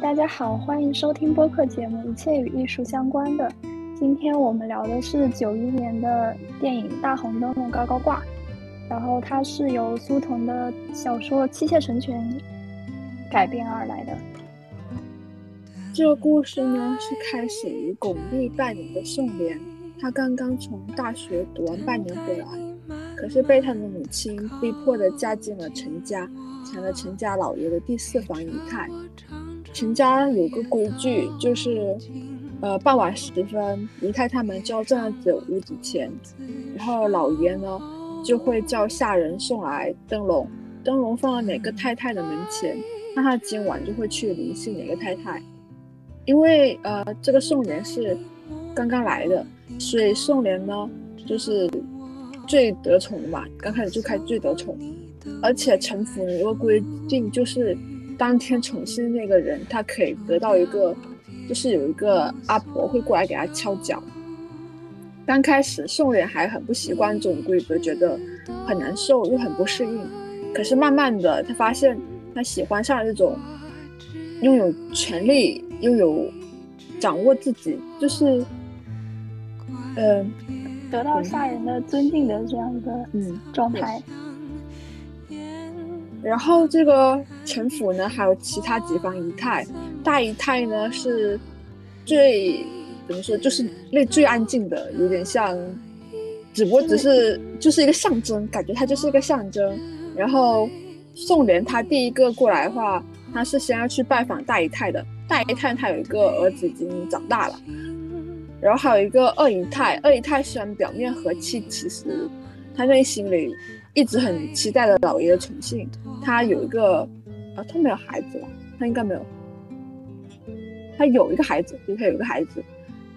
大家好，欢迎收听播客节目《一切与艺术相关的》。今天我们聊的是九一年的电影《大红灯笼高高挂》，然后它是由苏童的小说《妻妾成全》改编而来的。这个故事呢，是开始于巩俐扮演的宋濂，他刚刚从大学读完半年回来，可是被他的母亲逼迫的嫁进了陈家，成了陈家老爷的第四房姨太。陈家有个规矩，就是，呃，傍晚时分，姨太太们就要站在屋子前，然后老爷呢就会叫下人送来灯笼，灯笼放在哪个太太的门前，那他今晚就会去联系哪个太太。因为呃，这个宋濂是刚刚来的，所以宋濂呢就是最得宠的嘛，刚开始就开最得宠。而且陈府有个规定，就是当天宠幸那个人，他可以得到一个，就是有一个阿婆会过来给他敲脚。刚开始宋濂还很不习惯这种规则，觉得很难受又很不适应。可是慢慢的，他发现他喜欢上了这种拥有权利，拥有掌握自己，就是，嗯，得到下人的尊敬的这样一个嗯状态。然后这个陈府呢，还有其他几房姨太，大姨太呢是最怎么说，就是那最安静的，有点像，只不过只是就是一个象征，感觉它就是一个象征。然后宋濂他第一个过来的话，他是先要去拜访大姨太的。大姨太她有一个儿子已经长大了，然后还有一个二姨太。二姨太虽然表面和气，其实她内心里一直很期待的老爷的宠幸。他有一个，啊，他没有孩子吧？他应该没有。他有一个孩子，对，他有个孩子。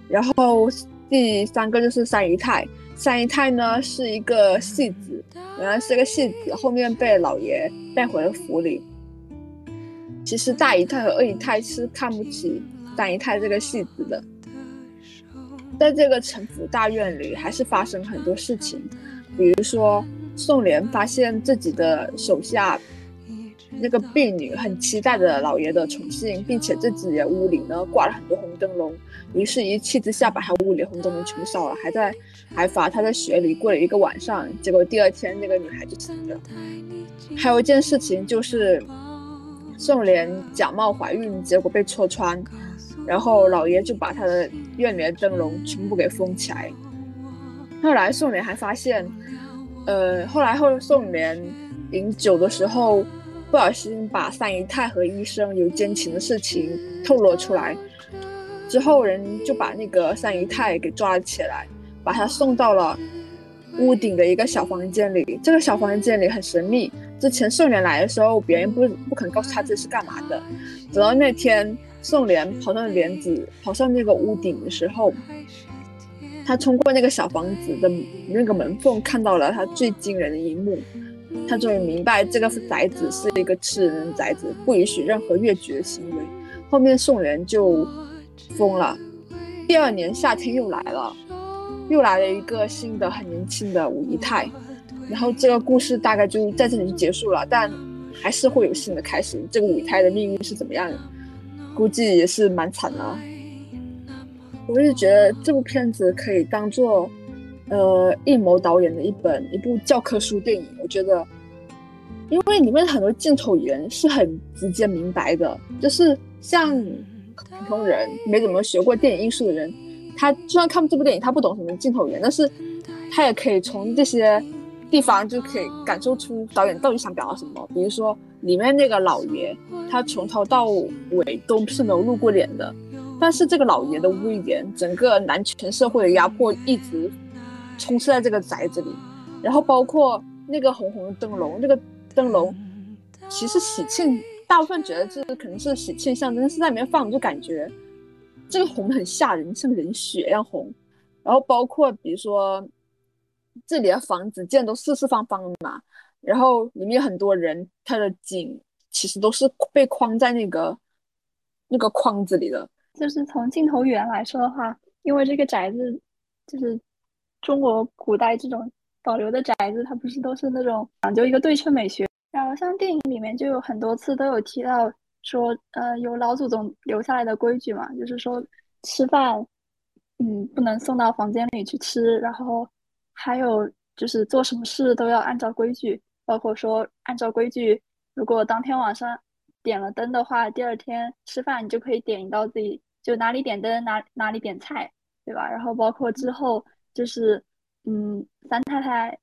然后第三个就是三姨太。三姨太呢是一个戏子，原来是个戏子，后面被老爷带回了府里。其实大姨太和二姨太是看不起三姨太这个戏子的，在这个陈府大院里，还是发生很多事情，比如说宋濂发现自己的手下那个婢女很期待着老爷的宠幸，并且自己的屋里呢挂了很多红灯笼，于是一气之下把他屋里红灯笼全烧了，还在还罚他在雪里过了一个晚上，结果第二天那个女孩就死了。还有一件事情就是。宋濂假冒怀孕，结果被戳穿，然后老爷就把他的院里的灯笼全部给封起来。后来宋濂还发现，呃，后来后宋濂饮酒的时候，不小心把三姨太和医生有奸情的事情透露出来，之后人就把那个三姨太给抓了起来，把她送到了屋顶的一个小房间里。这个小房间里很神秘。之前宋濂来的时候，别人不不肯告诉他这是干嘛的。等到那天宋濂跑上帘子，跑上那个屋顶的时候，他通过那个小房子的那个门缝，看到了他最惊人的一幕。他终于明白，这个宅子是一个吃人的宅子，不允许任何越矩的行为。后面宋濂就疯了。第二年夏天又来了，又来了一个新的很年轻的五姨太。然后这个故事大概就在这里就结束了，但还是会有新的开始。这个五姨太的命运是怎么样的？估计也是蛮惨的。我是觉得这部片子可以当做，呃，艺谋导演的一本一部教科书电影。我觉得，因为里面很多镜头语言是很直接明白的，就是像普通人没怎么学过电影艺术的人，他就算看这部电影，他不懂什么镜头语言，但是他也可以从这些。地方就可以感受出导演到底想表达什么。比如说里面那个老爷，他从头到尾都是没有露过脸的，但是这个老爷的威严，整个男权社会的压迫一直充斥在这个宅子里。然后包括那个红红的灯笼，那个灯笼其实喜庆，大部分觉得这可能是喜庆象征，但是在里面放就感觉这个红很吓人，像人血一样红。然后包括比如说。这里的房子建都四四方方的嘛，然后里面很多人，他的景其实都是被框在那个那个框子里的。就是从镜头语言来说的话，因为这个宅子就是中国古代这种保留的宅子，它不是都是那种讲究一个对称美学。然后像电影里面就有很多次都有提到说，呃，有老祖宗留下来的规矩嘛，就是说吃饭，嗯，不能送到房间里去吃，然后还有就是做什么事都要按照规矩，包括说按照规矩，如果当天晚上点了灯的话，第二天吃饭你就可以点一道自己就哪里点灯哪哪里点菜，对吧？然后包括之后就是，嗯，三太太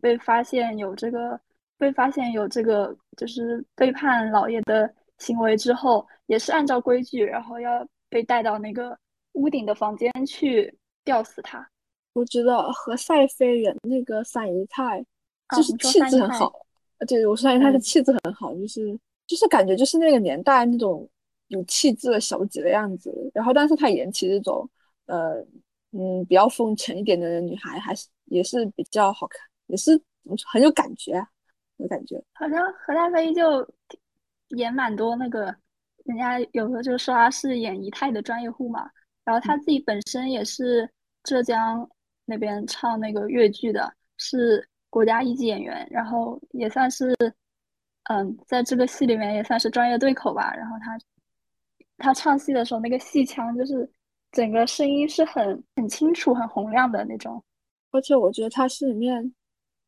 被发现有这个被发现有这个就是背叛老爷的。行为之后也是按照规矩，然后要被带到那个屋顶的房间去吊死他。我觉得和赛飞人那个三姨太就是气质很好，对，我说三姨太的气质很好，就是就是感觉就是那个年代那种有气质的小姐的样子。然后，但是她演起这种呃嗯比较风尘一点的女孩，还是也是比较好看，也是很有感觉，啊有感觉。好像何大飞就。演蛮多那个，人家有的就说他是演仪态的专业户嘛，然后他自己本身也是浙江那边唱那个越剧的，是国家一级演员，然后也算是，嗯，在这个戏里面也算是专业对口吧。然后他他唱戏的时候，那个戏腔就是整个声音是很很清楚、很洪亮的那种，而且我觉得他是里面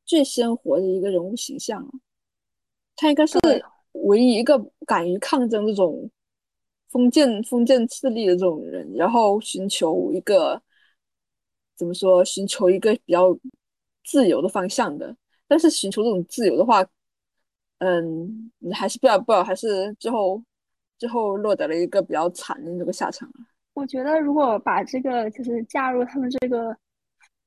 最鲜活的一个人物形象啊，他应该是。唯一一个敢于抗争这种封建封建势力的这种人，然后寻求一个怎么说？寻求一个比较自由的方向的。但是寻求这种自由的话，嗯，还是不要不要，还是最后最后落得了一个比较惨的这个下场我觉得，如果把这个就是嫁入他们这个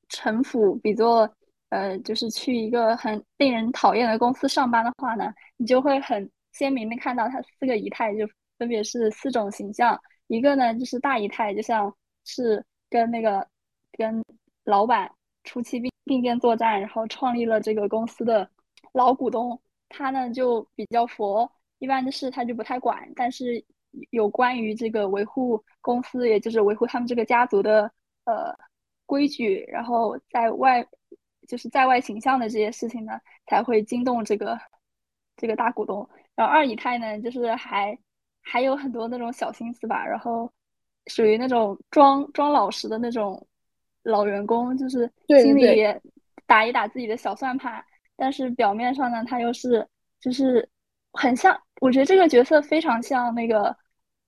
城府比作呃，就是去一个很令人讨厌的公司上班的话呢，你就会很。鲜明的看到他四个姨太，就分别是四种形象。一个呢，就是大姨太，就像是跟那个跟老板初期并并肩作战，然后创立了这个公司的老股东。他呢就比较佛，一般的事他就不太管。但是有关于这个维护公司，也就是维护他们这个家族的呃规矩，然后在外就是在外形象的这些事情呢，才会惊动这个这个大股东。然后二姨太呢，就是还还有很多那种小心思吧，然后属于那种装装老实的那种老员工，就是心里打一打自己的小算盘，但是表面上呢，他又是就是很像，我觉得这个角色非常像那个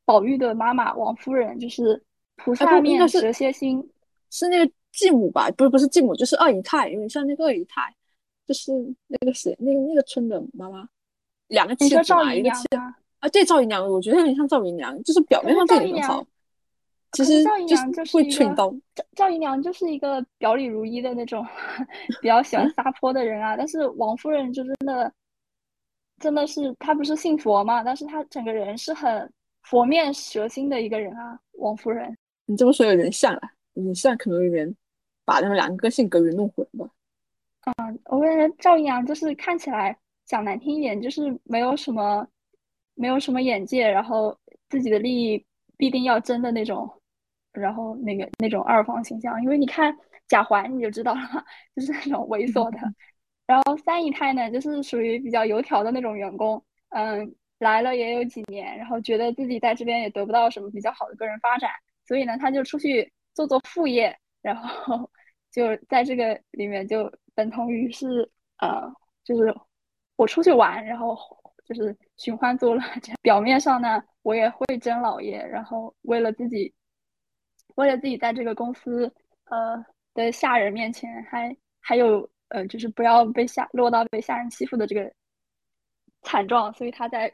宝玉的妈妈王夫人，就是菩萨面蛇蝎心，是那个继母吧？不是不是继母，就是二姨太，有点像那个二姨太，就是那个谁，那个那个村的妈妈。两个妻子嘛，一个妻啊，对赵姨娘，我觉得有点像赵姨娘，就是表面上对你很好，其实赵姨娘就是会吹刀。赵赵姨娘就是一个表里如一的那种，比较喜欢撒泼的人啊。但是王夫人就真的，真的是他不是信佛嘛，但是他整个人是很佛面蛇心的一个人啊。王夫人，你这么说有点像了，你像可能有点把他们两个性格给弄混了。嗯，我感觉赵姨娘就是看起来。讲难听一点，就是没有什么，没有什么眼界，然后自己的利益必定要争的那种，然后那个那种二房形象。因为你看贾环，你就知道了，就是那种猥琐的。然后三姨太呢，就是属于比较油条的那种员工，嗯，来了也有几年，然后觉得自己在这边也得不到什么比较好的个人发展，所以呢，他就出去做做副业，然后就在这个里面就等同于是呃，就是。我出去玩，然后就是寻欢作乐。这样表面上呢，我也会争老爷，然后为了自己，为了自己在这个公司呃的下人面前，还还有呃，就是不要被下落到被下人欺负的这个惨状，所以他在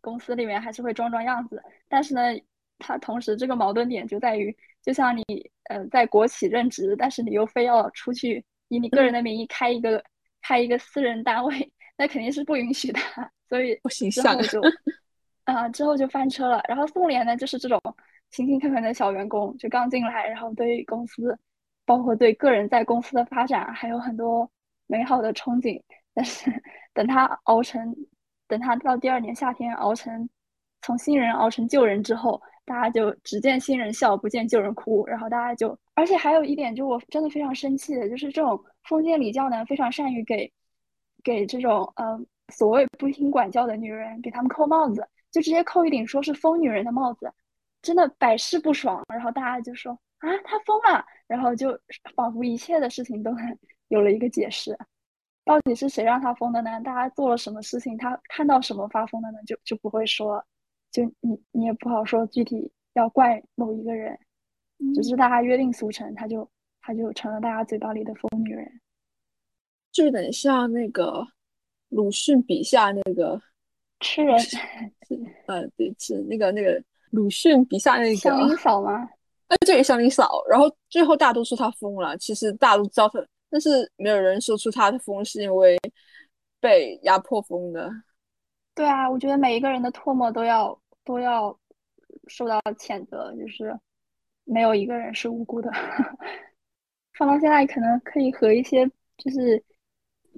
公司里面还是会装装样子。但是呢，他同时这个矛盾点就在于，就像你呃在国企任职，但是你又非要出去以你个人的名义开一个开一个私人单位。那肯定是不允许的，所以之后就，啊，之后就翻车了。然后宋濂呢，就是这种勤勤恳恳的小员工，就刚进来，然后对公司，包括对个人在公司的发展，还有很多美好的憧憬。但是等他熬成，等他到第二年夏天熬成从新人熬成旧人之后，大家就只见新人笑，不见旧人哭。然后大家就，而且还有一点，就我真的非常生气的，就是这种封建礼教呢，非常善于给。给这种嗯所谓不听管教的女人，给他们扣帽子，就直接扣一顶说是疯女人的帽子，真的百试不爽。然后大家就说啊，他疯了，然后就仿佛一切的事情都有了一个解释。到底是谁让他疯的呢？大家做了什么事情，他看到什么发疯的呢？就就不会说，就你你也不好说具体要怪某一个人，只是大家约定俗成，他就他就成了大家嘴巴里的疯女人。就有点像那个鲁迅笔下那个吃人，呃，对，是那个那个鲁迅笔下那个祥林嫂吗？哎，对，祥林嫂。然后最后大家都说他疯了，其实大家都知道他，但是没有人说出他的疯是因为被压迫疯的。对啊，我觉得每一个人的唾沫都要都要受到谴责，就是没有一个人是无辜的。放到现在，可能可以和一些就是。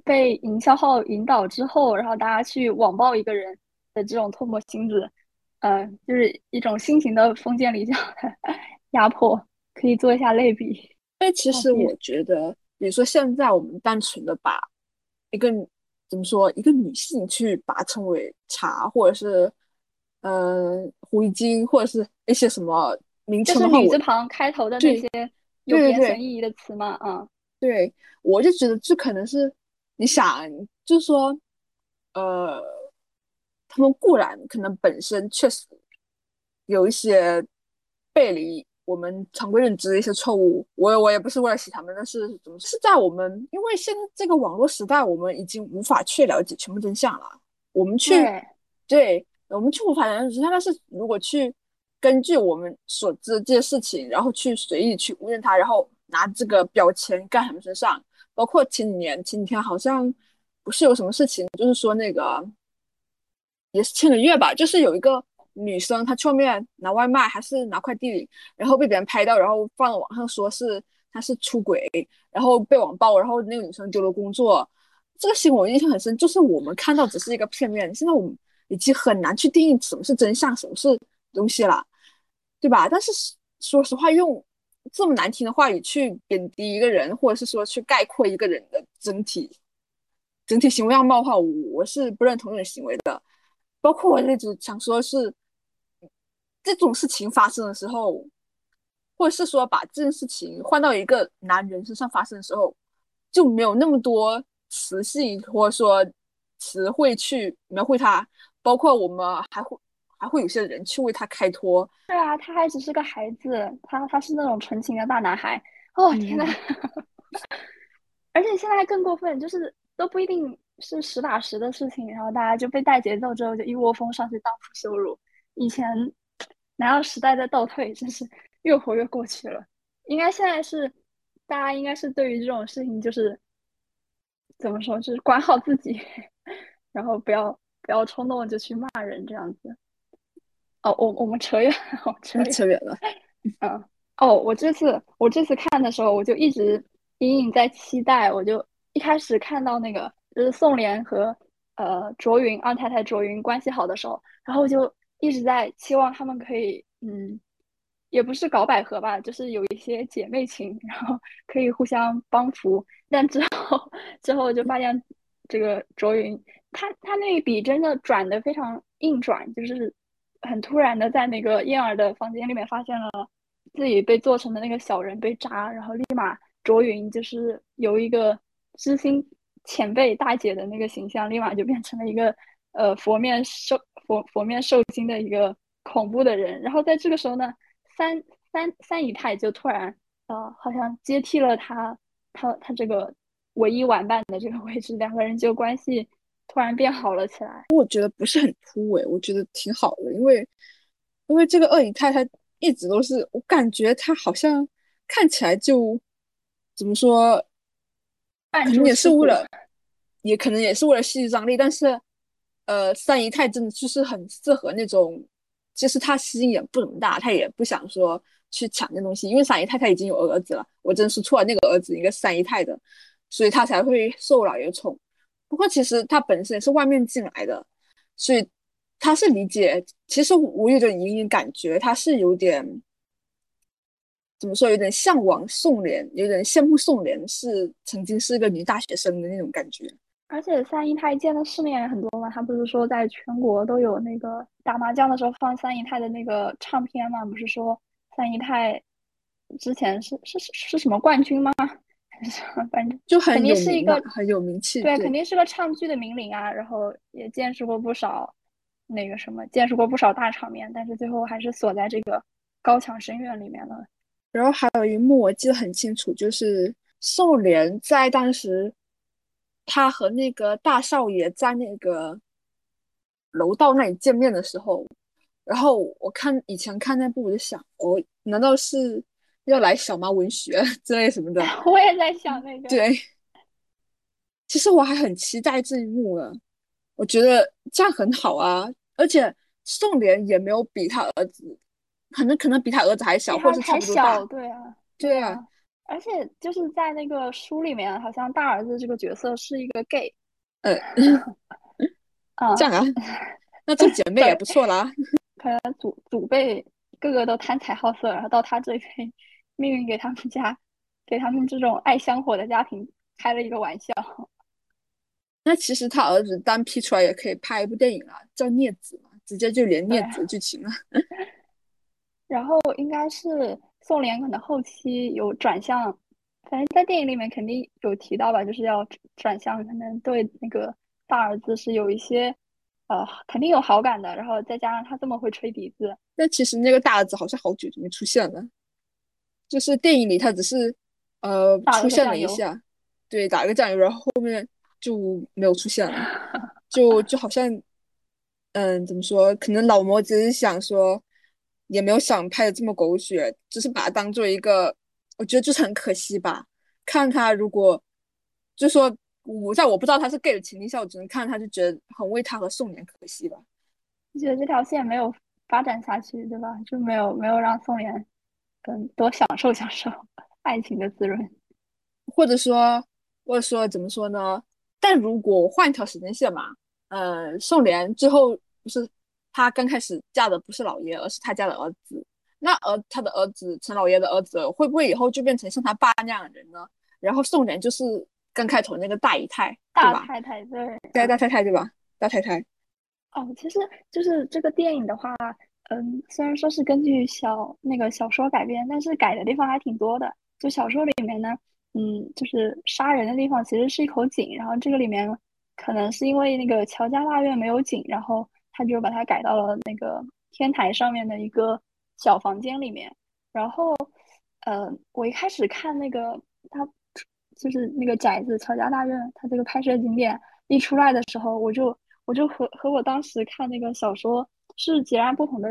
被营销号引导之后，然后大家去网暴一个人的这种唾沫星子，嗯，就是一种新型的封建礼教压迫，可以做一下类比。因为其实我觉得，比如说现在我们单纯的把一个怎么说一个女性去把它称为茶，或者是嗯狐狸精，或者是一些什么名称，就是女字旁开头的那些有贬损意义的词嘛，嗯，对，我就觉得这可能是。你想，就是说，呃，他们固然可能本身确实有一些背离我们常规认知的一些错误，我我也不是为了洗他们，但是怎么是在我们，因为现在这个网络时代，我们已经无法去了解全部真相了。我们去，对，我们去无法了解真相，但是如果去根据我们所知的这些事情，然后去随意去污蔑他，然后拿这个标签盖他们身上。包括前几年，前几天好像不是有什么事情，就是说那个也是前个月吧，就是有一个女生她去外面拿外卖还是拿快递，然后被别人拍到，然后放网上说是她是出轨，然后被网暴，然后那个女生丢了工作。这个新闻我印象很深，就是我们看到只是一个片面，现在我们已经很难去定义什么是真相，什么是东西了，对吧？但是说实话，用。这么难听的话语去贬低一个人，或者是说去概括一个人的整体整体行为样貌的话，我是不认同这种行为的。包括我一直想说，是这种事情发生的时候，或者是说把这件事情换到一个男人身上发生的时候，就没有那么多词性或者说词汇去描绘他。包括我们还会。还会有些人去为他开脱。对啊，他还只是个孩子，他他是那种纯情的大男孩。哦天呐！而且现在还更过分，就是都不一定是实打实的事情，然后大家就被带节奏之后就一窝蜂上去当铺羞辱。以前哪有时代在倒退，真是越活越过去了。应该现在是大家应该是对于这种事情就是怎么说，就是管好自己，然后不要不要冲动就去骂人这样子。哦，我我们扯远了，扯扯远了。嗯，哦，我这次我这次看的时候，我就一直隐隐在期待。我就一开始看到那个就是宋濂和呃卓云二太太卓云关系好的时候，然后就一直在期望他们可以，嗯，也不是搞百合吧，就是有一些姐妹情，然后可以互相帮扶。但之后之后就发现，这个卓云他他那一笔真的转的非常硬转，就是。很突然的，在那个燕儿的房间里面发现了自己被做成的那个小人被扎，然后立马卓云就是有一个知心前辈大姐的那个形象，立马就变成了一个呃佛面受佛佛面受惊的一个恐怖的人。然后在这个时候呢，三三三姨太就突然呃好像接替了他他他这个唯一玩伴的这个位置，两个人就关系。突然变好了起来，我觉得不是很突兀，我觉得挺好的，因为因为这个二姨太太一直都是，我感觉她好像看起来就怎么说，可能也是为了，也可能也是为了戏剧张力，但是呃，三姨太真的就是很适合那种，其实她心也不怎么大，她也不想说去抢那东西，因为三姨太太已经有儿子了，我真是错了，那个儿子应该是三姨太的，所以她才会受老爷宠。不过其实他本身也是外面进来的，所以他是理解。其实我有点隐隐感觉他是有点怎么说，有点向往宋濂，有点羡慕宋濂是曾经是一个女大学生的那种感觉。而且三姨太见的世面也很多嘛，她不是说在全国都有那个打麻将的时候放三姨太的那个唱片嘛？不是说三姨太之前是是是什么冠军吗？反正就很肯定是一个很有名气，对，肯定是个唱剧的名伶啊。然后也见识过不少那个什么，见识过不少大场面，但是最后还是锁在这个高墙深院里面了。然后还有一幕我记得很清楚，就是宋濂在当时。他和那个大少爷在那个楼道那里见面的时候，然后我看以前看那部，我就想，哦，难道是要来小妈文学 之类什么的？我也在想那个。对，其实我还很期待这一幕呢。我觉得这样很好啊，而且宋濂也没有比他儿子，可能可能比他儿子还小，或者差不多大。对啊，对啊。而且就是在那个书里面，好像大儿子这个角色是一个 gay，呃，这样啊，那做姐妹也不错啦。可能祖祖辈个个都贪财好色，然后到他这一辈，命运给他们家，给他们这种爱香火的家庭开了一个玩笑。那其实他儿子单批出来也可以拍一部电影啊，叫《孽子》嘛，直接就连孽子剧情了。然后应该是。宋濂可能后期有转向，反正在电影里面肯定有提到吧，就是要转向，可能对那个大儿子是有一些，呃，肯定有好感的。然后再加上他这么会吹笛子，但其实那个大儿子好像好久就没出现了，就是电影里他只是呃出现了一下，对，打个酱油，然后后面就没有出现了，就就好像，嗯，怎么说？可能老魔只是想说。也没有想拍的这么狗血，只是把它当做一个，我觉得就是很可惜吧。看他如果，就说我在我不知道他是 gay 的前提下，我只能看他就觉得很为他和宋濂可惜吧。就觉得这条线没有发展下去，对吧？就没有没有让宋濂更多享受享受 爱情的滋润，或者说或者说怎么说呢？但如果换一条时间线嘛，呃，宋濂最后不是。她刚开始嫁的不是老爷，而是他家的儿子。那儿他的儿子陈老爷的儿子，会不会以后就变成像他爸那样的人呢？然后宋濂就是刚开头那个大姨太，大太太对，对大太太对吧？大太太。哦，其实就是这个电影的话，嗯，虽然说是根据小那个小说改编，但是改的地方还挺多的。就小说里面呢，嗯，就是杀人的地方其实是一口井，然后这个里面可能是因为那个乔家大院没有井，然后。他就把它改到了那个天台上面的一个小房间里面，然后，呃，我一开始看那个他就是那个宅子乔家大院，他这个拍摄景点一出来的时候，我就我就和和我当时看那个小说是截然不同的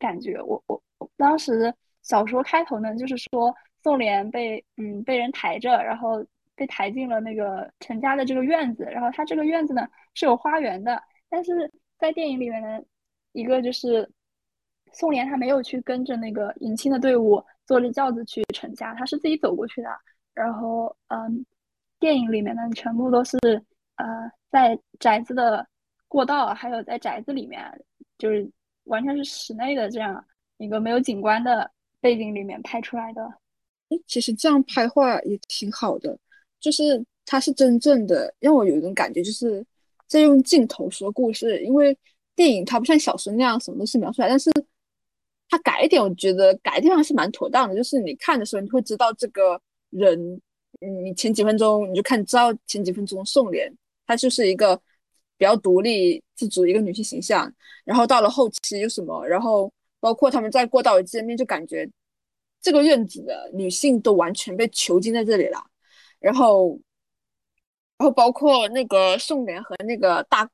感觉。我我当时小说开头呢，就是说宋濂被嗯被人抬着，然后被抬进了那个陈家的这个院子，然后他这个院子呢是有花园的，但是。在电影里面呢，一个就是宋濂他没有去跟着那个迎亲的队伍坐着轿子去陈家，他是自己走过去的。然后，嗯，电影里面呢，全部都是呃在宅子的过道，还有在宅子里面，就是完全是室内的这样一个没有景观的背景里面拍出来的。其实这样拍画也挺好的，就是它是真正的让我有一种感觉，就是。在用镜头说故事，因为电影它不像小说那样什么都是描述来，但是它改一点，我觉得改的地方是蛮妥当的。就是你看的时候，你会知道这个人，你前几分钟你就看知道前几分钟宋濂，她就是一个比较独立自主一个女性形象，然后到了后期又什么，然后包括他们在过道里见面，就感觉这个院子的女性都完全被囚禁在这里了，然后。然后包括那个宋濂和那个大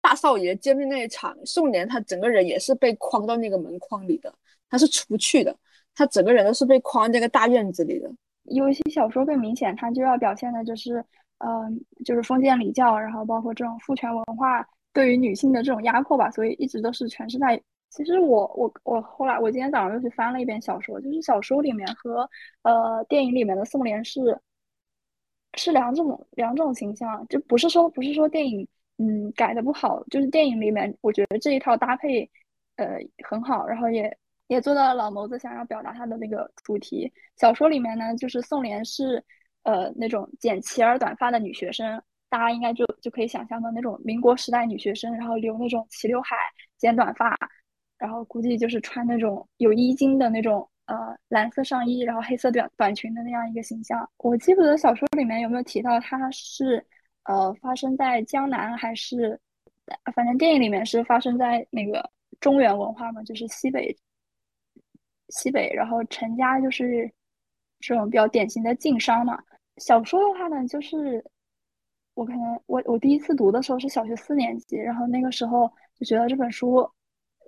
大少爷见面那一场，宋濂他整个人也是被框到那个门框里的，他是出不去的，他整个人都是被框在那个大院子里的。有一些小说更明显，他就要表现的就是，嗯，就是封建礼教，然后包括这种父权文化对于女性的这种压迫吧，所以一直都是诠释在。其实我我我后来我今天早上又去翻了一遍小说，就是小说里面和呃电影里面的宋濂是。是两种两种形象，就不是说不是说电影嗯改的不好，就是电影里面我觉得这一套搭配呃很好，然后也也做到了老谋子想要表达他的那个主题。小说里面呢，就是宋濂是呃那种剪齐耳短发的女学生，大家应该就就可以想象到那种民国时代女学生，然后留那种齐刘海、剪短发，然后估计就是穿那种有衣襟的那种呃蓝色上衣，然后黑色短短裙的那样一个形象。我记不得小说里面有没有提到她是呃发生在江南还是，反正电影里面是发生在那个中原文化嘛，就是西北。西北，然后陈家就是这种比较典型的晋商嘛。小说的话呢，就是我可能我我第一次读的时候是小学四年级，然后那个时候就觉得这本书，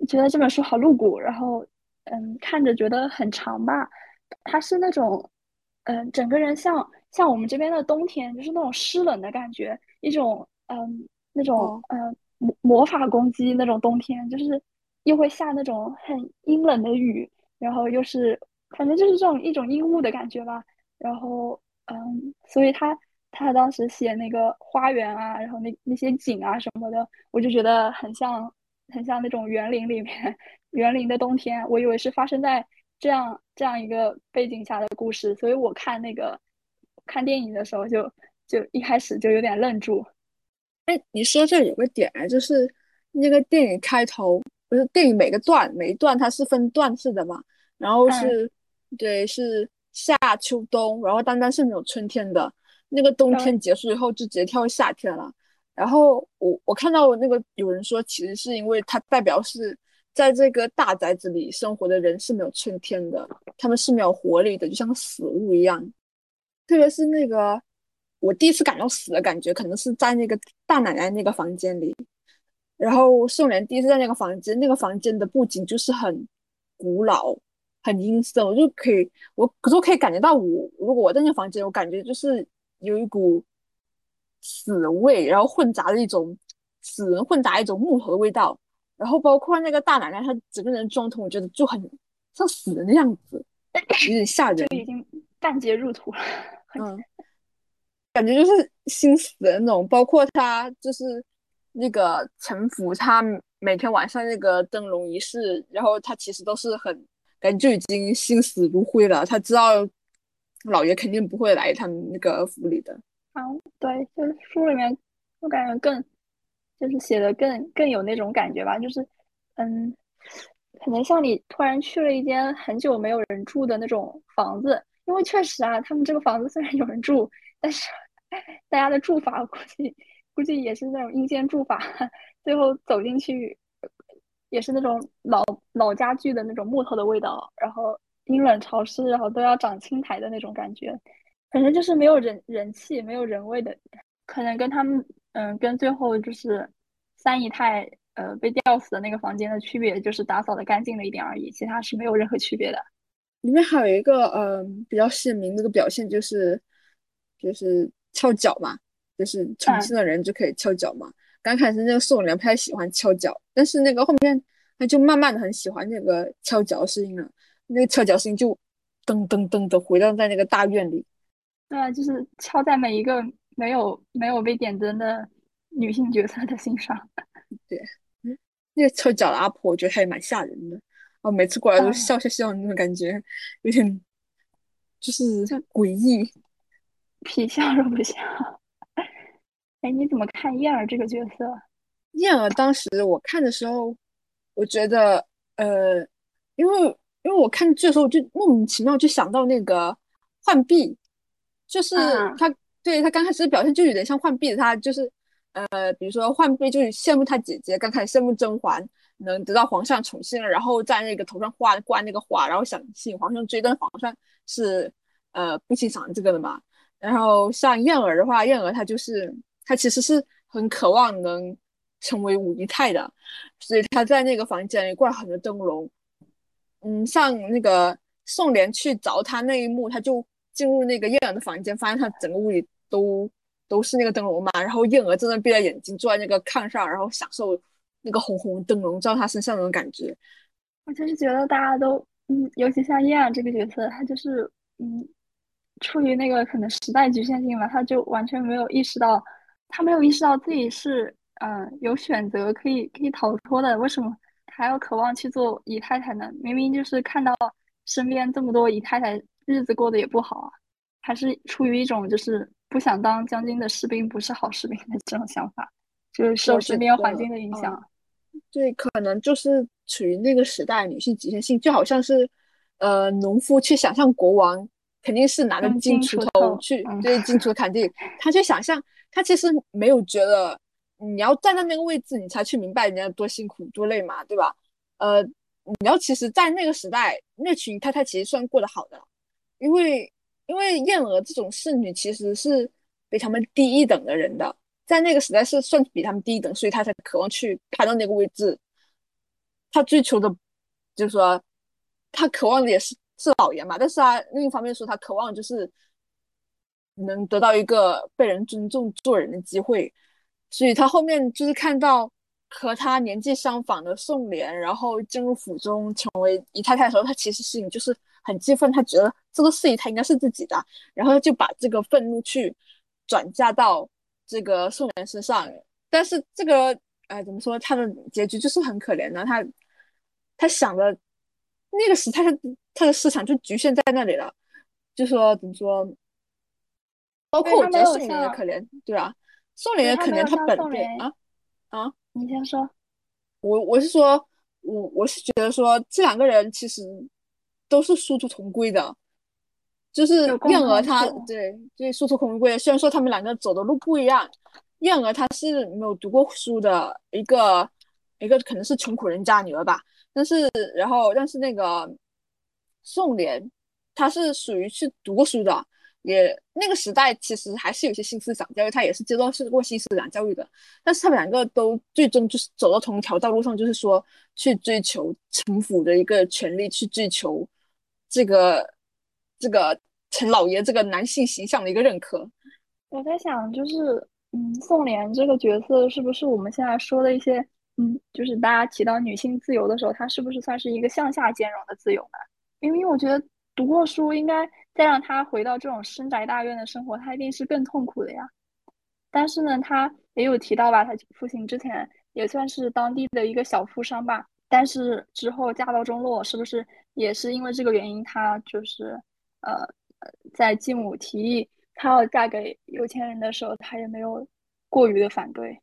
觉得这本书好露骨，然后嗯，看着觉得很长吧。它是那种嗯，整个人像像我们这边的冬天，就是那种湿冷的感觉，一种嗯那种嗯魔魔法攻击那种冬天，就是又会下那种很阴冷的雨。然后又是，反正就是这种一种阴雾的感觉吧。然后，嗯，所以他他当时写那个花园啊，然后那那些景啊什么的，我就觉得很像很像那种园林里面 园林的冬天。我以为是发生在这样这样一个背景下的故事，所以我看那个看电影的时候就就一开始就有点愣住。哎，你说这有个点，就是那个电影开头不是电影每个段每一段它是分段式的嘛？然后是，对，是夏秋冬，然后单单是没有春天的。那个冬天结束以后，就直接跳夏天了。然后我我看到那个有人说，其实是因为它代表是在这个大宅子里生活的人是没有春天的，他们是没有活力的，就像死物一样。特别是那个我第一次感到死的感觉，可能是在那个大奶奶那个房间里。然后宋莲第一次在那个房间，那个房间的布景就是很古老。很阴森，我就可以，我可是我可以感觉到，我如果我在那个房间，我感觉就是有一股死味，然后混杂的一种死人混杂一种木头的味道，然后包括那个大奶奶，她整个人状态，我觉得就很像死人的样子，有点吓人，就已经半截入土了，嗯，感觉就是心死的那种，包括他就是那个陈福，他每天晚上那个灯笼仪式，然后他其实都是很。感觉就已经心死如灰了。他知道老爷肯定不会来他们那个府里的。对，就是书里面我感觉更就是写的更更有那种感觉吧，就是嗯，可能像你突然去了一间很久没有人住的那种房子，因为确实啊，他们这个房子虽然有人住，但是大家的住法估计估计也是那种阴间住法，最后走进去。也是那种老老家具的那种木头的味道，然后阴冷潮湿，然后都要长青苔的那种感觉，反正就是没有人人气，没有人味的，可能跟他们嗯，跟最后就是三姨太呃被吊死的那个房间的区别，就是打扫的干净了一点而已，其他是没有任何区别的。里面还有一个嗯比较鲜明的一个表现，就是就是翘脚嘛，就是重庆的人就可以翘脚嘛。刚开始那个宋良不太喜欢敲脚，但是那个后面他就慢慢的很喜欢那个敲脚声音了。那个敲脚声音就噔噔噔的回荡在那个大院里。对啊，就是敲在每一个没有没有被点灯的女性角色的心上。对，那个敲脚的阿婆，我觉得她也蛮吓人的。啊，每次过来都笑笑笑那种感觉，有点就是诡异，皮笑肉不笑。哎，你怎么看燕儿这个角色？燕儿当时我看的时候，我觉得，呃，因为因为我看剧的时候，就莫名其妙就想到那个浣碧，就是他对他刚开始表现就有点像浣碧，他就是，呃，比如说浣碧就是羡慕他姐姐，刚开始羡慕甄嬛能得到皇上宠幸了，然后在那个头上画挂那个花，然后想吸引皇上追，但皇上是呃不欣赏这个的嘛。然后像燕儿的话，燕儿她就是。她其实是很渴望能成为五姨太的，所以她在那个房间里挂了很多灯笼。嗯，像那个宋濂去找她那一幕，她就进入那个燕儿的房间，发现他整个屋里都都是那个灯笼嘛。然后燕儿正在闭着眼睛坐在那个炕上，然后享受那个红红灯笼照他身上那种感觉。我就是觉得大家都，嗯，尤其像燕儿这个角色，他就是，嗯，出于那个可能时代局限性吧，他就完全没有意识到。他没有意识到自己是嗯有选择可以可以逃脱的，为什么还要渴望去做姨太太呢？明明就是看到身边这么多姨太太日子过得也不好啊，还是出于一种就是不想当将军的士兵不是好士兵的这种想法，就是受身边环境的影响。对，可能就是处于那个时代女性局限性，就好像是，呃，农夫去想象国王肯定是拿着金锄头去对金锄头砍地，他去想象，他其实没有觉得你要站在那个位置，你才去明白人家多辛苦多累嘛，对吧？呃，你要其实，在那个时代，那群太太其实算过得好的，因为因为燕娥这种侍女其实是比他们低一等的人的。在那个时代是算比他们低一等，所以她才渴望去爬到那个位置。她追求的，就是说，她渴望的也是是老爷嘛。但是他另一方面说，她渴望就是能得到一个被人尊重做人的机会。所以她后面就是看到和他年纪相仿的宋莲，然后进入府中成为姨太太的时候，他其实心里就是很气愤，他觉得这个事宜他应该是自己的，然后就把这个愤怒去转嫁到。这个宋莲身上，但是这个哎，怎么说？他的结局就是很可怜的。他他想的那个时代，他他的思想就局限在那里了。就说怎么说？包括我觉得宋莲也可怜，对啊，宋莲也可怜。他本对啊啊，你先说。我我是说，我我是觉得说，这两个人其实都是殊途同归的。就是燕娥，她对对殊途同归。虽然说他们两个走的路不一样，燕娥她是没有读过书的一个一个可能是穷苦人家女儿吧。但是然后但是那个宋濂，她是属于是读过书的，也那个时代其实还是有些新思想教育，他也是接受是过新思想教育的。但是他们两个都最终就是走到同一条道路上，就是说去追求城府的一个权利，去追求这个。这个陈老爷这个男性形象的一个认可，我在想，就是嗯，宋濂这个角色是不是我们现在说的一些嗯，就是大家提到女性自由的时候，她是不是算是一个向下兼容的自由呢？因为我觉得读过书，应该再让她回到这种深宅大院的生活，她一定是更痛苦的呀。但是呢，她也有提到吧，她父亲之前也算是当地的一个小富商吧，但是之后家道中落，是不是也是因为这个原因，她就是。呃，在继母提议她要嫁给有钱人的时候，她也没有过于的反对。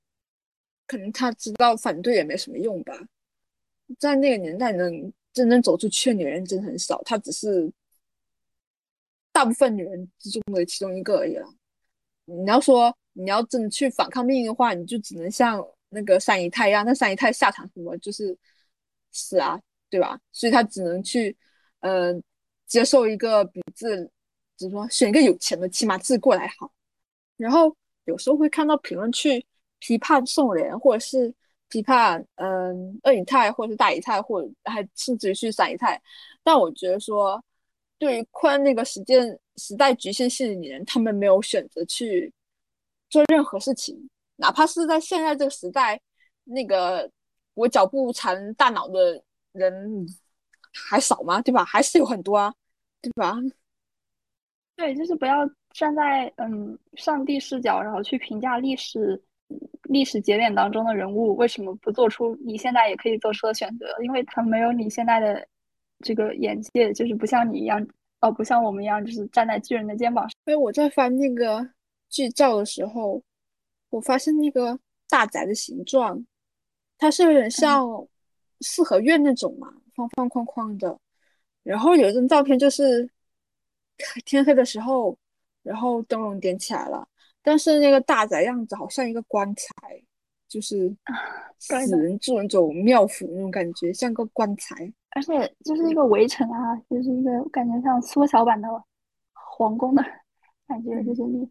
可能她知道反对也没什么用吧。在那个年代，能真正走出去的女人真的很少。她只是大部分女人之中的其中一个而已了。你要说你要真去反抗命运的话，你就只能像那个三姨太一样。那三姨太下场什么就是死啊，对吧？所以她只能去，嗯。接受一个比自，怎么说，选一个有钱的，起码自过来好。然后有时候会看到评论区批判宋濂，或者是批判嗯二姨太，或者是大姨太，或者还甚至于去三姨太。但我觉得说，对于宽那个时间时代局限性的女人，她们没有选择去做任何事情，哪怕是在现在这个时代，那个我脚不缠大脑的人还少吗？对吧？还是有很多啊。对吧？对，就是不要站在嗯上帝视角，然后去评价历史历史节点当中的人物为什么不做出你现在也可以做出的选择，因为他没有你现在的这个眼界，就是不像你一样，哦，不像我们一样，就是站在巨人的肩膀上。因为我在翻那个剧照的时候，我发现那个大宅的形状，它是有点像四合院那种嘛，方方框框的。然后有一张照片，就是天黑的时候，然后灯笼点起来了，但是那个大宅样子好像一个棺材，就是死人住那种庙府那种感觉，像个棺材。而且就是一个围城啊，就是一个感觉像缩小版的皇宫的感觉，就是你，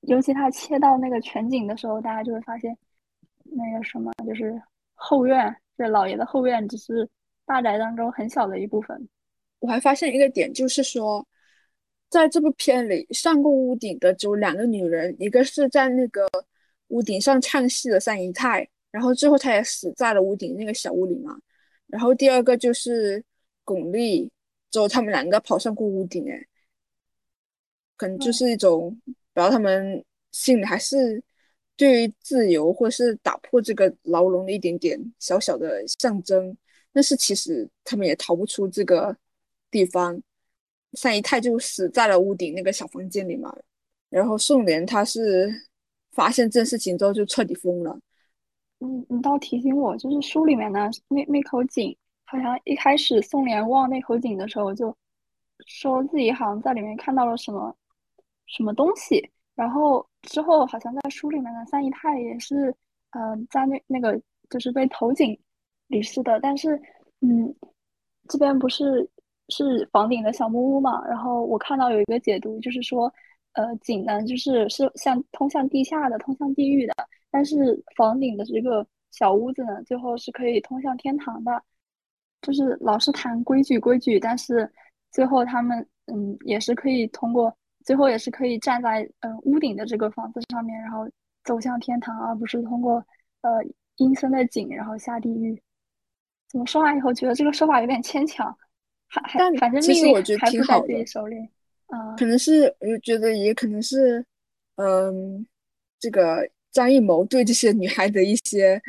尤其他切到那个全景的时候，大家就会发现那个什么，就是后院，这老爷的后院只是。大宅当中很小的一部分，我还发现一个点，就是说，在这部片里上过屋顶的只有两个女人，一个是在那个屋顶上唱戏的三姨太，然后最后她也死在了屋顶那个小屋里嘛。然后第二个就是巩俐，只有他们两个跑上过屋顶，哎，可能就是一种，然后他们心里还是对于自由或是打破这个牢笼的一点点小小的象征。但是其实他们也逃不出这个地方，三姨太就死在了屋顶那个小房间里嘛。然后宋濂他是发现这件事情之后就彻底疯了。嗯，你倒提醒我，就是书里面呢，那那口井好像一开始宋濂望那口井的时候，就说自己好像在里面看到了什么什么东西。然后之后好像在书里面的三姨太也是，呃，在那那个就是被投井离世的。但是，嗯，这边不是是房顶的小木屋嘛？然后我看到有一个解读，就是说。呃，井呢，就是是向通向地下的，通向地狱的。但是房顶的这个小屋子呢，最后是可以通向天堂的。就是老是谈规矩规矩，但是最后他们嗯也是可以通过，最后也是可以站在嗯屋顶的这个房子上面，然后走向天堂，而不是通过呃阴森的井然后下地狱。怎么说完以后觉得这个说法有点牵强，还还反正命运还不在自己手里。嗯可能是，我觉得也可能是，嗯，这个张艺谋对这些女孩的一些，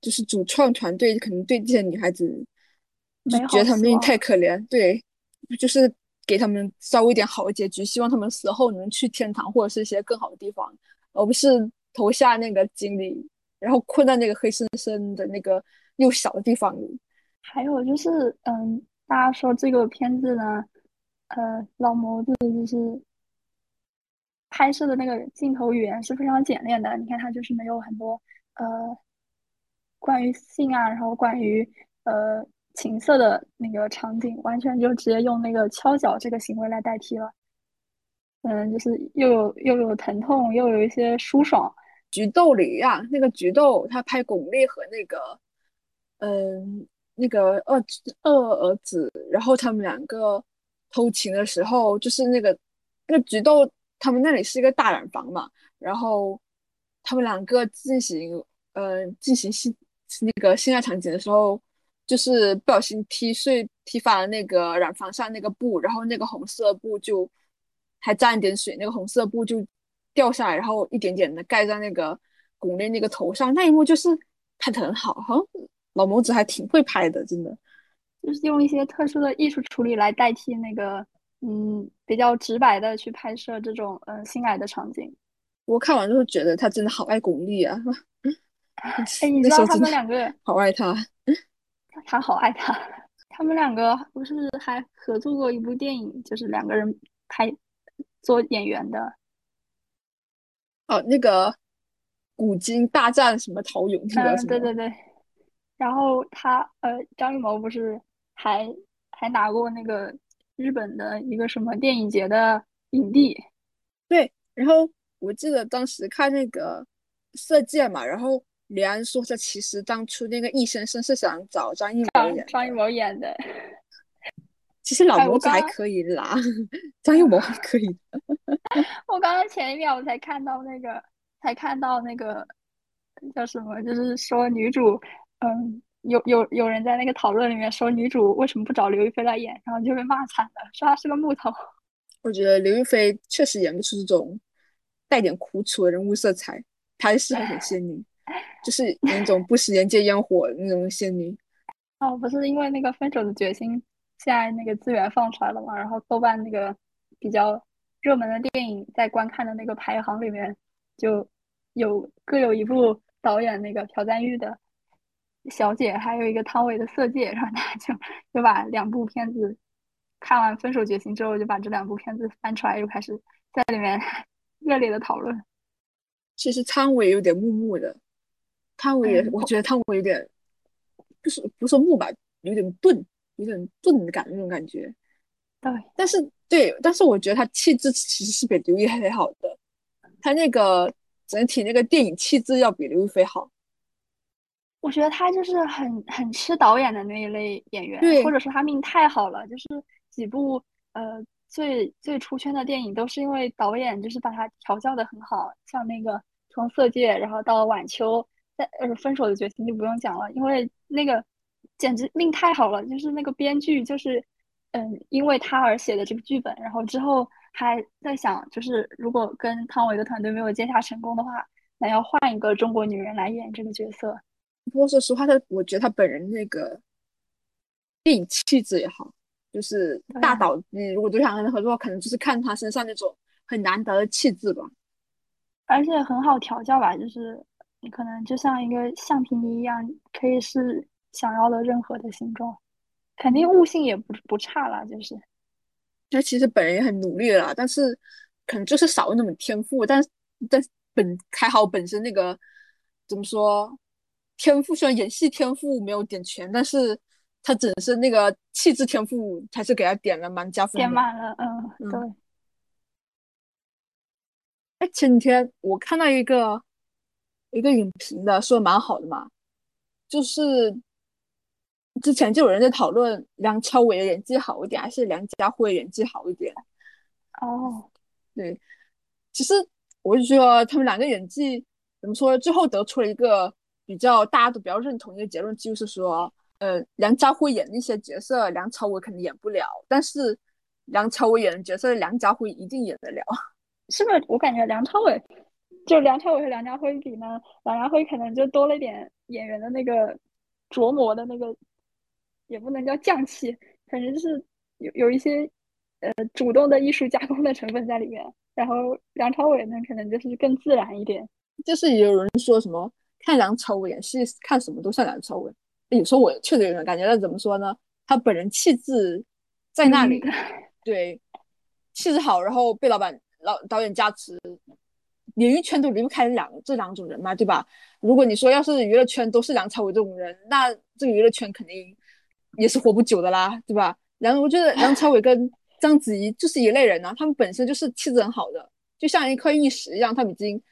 就是主创团队可能对这些女孩子，觉得她们命太可怜，对，就是给他们稍微一点好的结局，希望他们死后能去天堂或者是一些更好的地方，而不是投下那个井里，然后困在那个黑森森的那个又小的地方里。还有就是，嗯，大家说这个片子呢。呃，老谋子就是拍摄的那个镜头语言是非常简练的。你看，他就是没有很多呃关于性啊，然后关于呃情色的那个场景，完全就直接用那个敲脚这个行为来代替了。嗯，就是又有又有疼痛，又有一些舒爽。菊豆里呀，那个菊豆他拍巩俐和那个嗯那个二二儿子，然后他们两个。偷情的时候，就是那个那个菊豆，他们那里是一个大染房嘛，然后他们两个进行呃进行性那个性爱场景的时候，就是不小心踢碎踢翻了那个染房上那个布，然后那个红色布就还沾一点水，那个红色布就掉下来，然后一点点的盖在那个巩俐那个头上，那一幕就是拍的很好，好像老谋子还挺会拍的，真的。就是用一些特殊的艺术处理来代替那个，嗯，比较直白的去拍摄这种，嗯，性爱的场景。我看完之后觉得他真的好爱巩俐啊！哎，你知道他们两个 好爱他，他好爱他。他们两个不是还合作过一部电影，就是两个人拍做演员的。哦，那个古今大战什么陶俑那个什么？对对对。然后他，呃，张艺谋不是。还还拿过那个日本的一个什么电影节的影帝，对。然后我记得当时看那个《色戒》嘛，然后李安说他其实当初那个易先生是想找张艺谋演，张艺谋演的。其实老谋子还可以啦，张艺谋还可以。我刚刚前一秒我才看到那个，才看到那个叫什么，就是说女主，嗯。有有有人在那个讨论里面说女主为什么不找刘亦菲来演，然后就被骂惨了，说她是个木头。我觉得刘亦菲确实演不出这种带点苦楚的人物色彩，她适合演 仙女，就是那种不食人间烟火的那种仙女。哦，不是因为那个《分手的决心》现在那个资源放出来了嘛，然后豆瓣那个比较热门的电影在观看的那个排行里面就有各有一部导演那个朴赞郁的。小姐还有一个汤唯的《色戒》，然后大家就就把两部片子看完《分手决心》之后，就把这两部片子翻出来，又开始在里面 热烈的讨论。其实汤唯有点木木的，汤唯也，我觉得汤唯有点，不是不是木吧，有点钝，有点钝感那种感觉。对，但是对，但是我觉得他气质其实是比刘亦菲好的，他那个整体那个电影气质要比刘亦菲好。我觉得他就是很很吃导演的那一类演员，或者说他命太好了，就是几部呃最最出圈的电影都是因为导演就是把他调教的很好，像那个从色戒，然后到晚秋，在呃分手的决心就不用讲了，因为那个简直命太好了，就是那个编剧就是嗯因为他而写的这个剧本，然后之后还在想，就是如果跟汤唯的团队没有接洽成功的话，那要换一个中国女人来演这个角色。不过说实话，他我觉得他本人那个电影气质也好，就是大导。你如果都想跟他合作，可能就是看他身上那种很难得的气质吧。而且很好调教吧，就是你可能就像一个橡皮泥一样，可以是想要的任何的形状，肯定悟性也不不差啦。就是他其实本人也很努力了，但是可能就是少了那种天赋。但但本还好本身那个怎么说，天赋虽然演戏天赋没有点全，但是他只是那个气质天赋还是给他点了蛮加分，点满了。嗯，对。哎，前几天我看到一个一个影评的，说蛮好的嘛，就是之前就有人在讨论梁朝伟的演技好一点，还是梁家辉演技好一点。哦，对，其实我就觉得他们两个演技怎么说，最后得出了一个比较大家都比较认同一个结论，就是说，呃，梁家辉演那些角色，梁朝伟肯定演不了，但是梁朝伟演的角色，梁家辉一定演得了。是不是我感觉梁朝伟就梁朝伟和梁家辉比呢？梁家辉可能就多了一点演员的那个琢磨的那个，也不能叫匠气，反正就是有有一些呃主动的艺术加工的成分在里面。然后梁朝伟呢，可能就是更自然一点。就是有人说什么看梁朝伟演戏，看什么都像梁朝伟。有时候我确实有点感觉，那怎么说呢？他本人气质在那里，对，气质好，然后被老板。老导演加持，演艺圈都离不开两这两种人嘛，对吧？如果你说要是娱乐圈都是梁朝伟这种人，那这个娱乐圈肯定也是活不久的啦，对吧？然后我觉得梁朝伟跟章子怡就是一类人呢，他们本身就是气质很好的，就像一块玉石一样，他们已经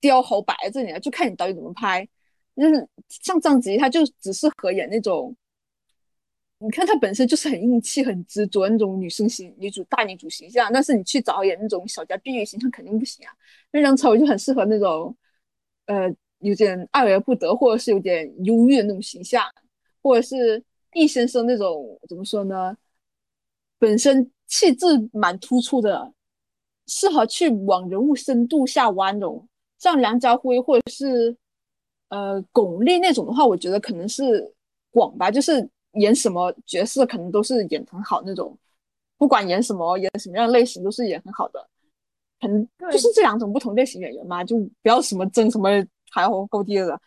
雕猴摆在这里啊，就看你导演怎么拍。就是像张子怡，她就只适合演那种。你看她本身就是很硬气、很执着那种女生型、女主大女主形象，但是你去找演那种小家碧玉形象肯定不行啊。那梁朝伟就很适合那种，呃，有点爱而不得，或者是有点忧郁的那种形象，或者是易先生那种怎么说呢？本身气质蛮突出的，适合去往人物深度下挖那种。像梁家辉或者是呃巩俐那种的话，我觉得可能是广吧，就是。演什么角色可能都是演很好那种，不管演什么演什么样类型都是演很好的，可能就是这两种不同类型演员嘛，就不要什么争什么抬高低的。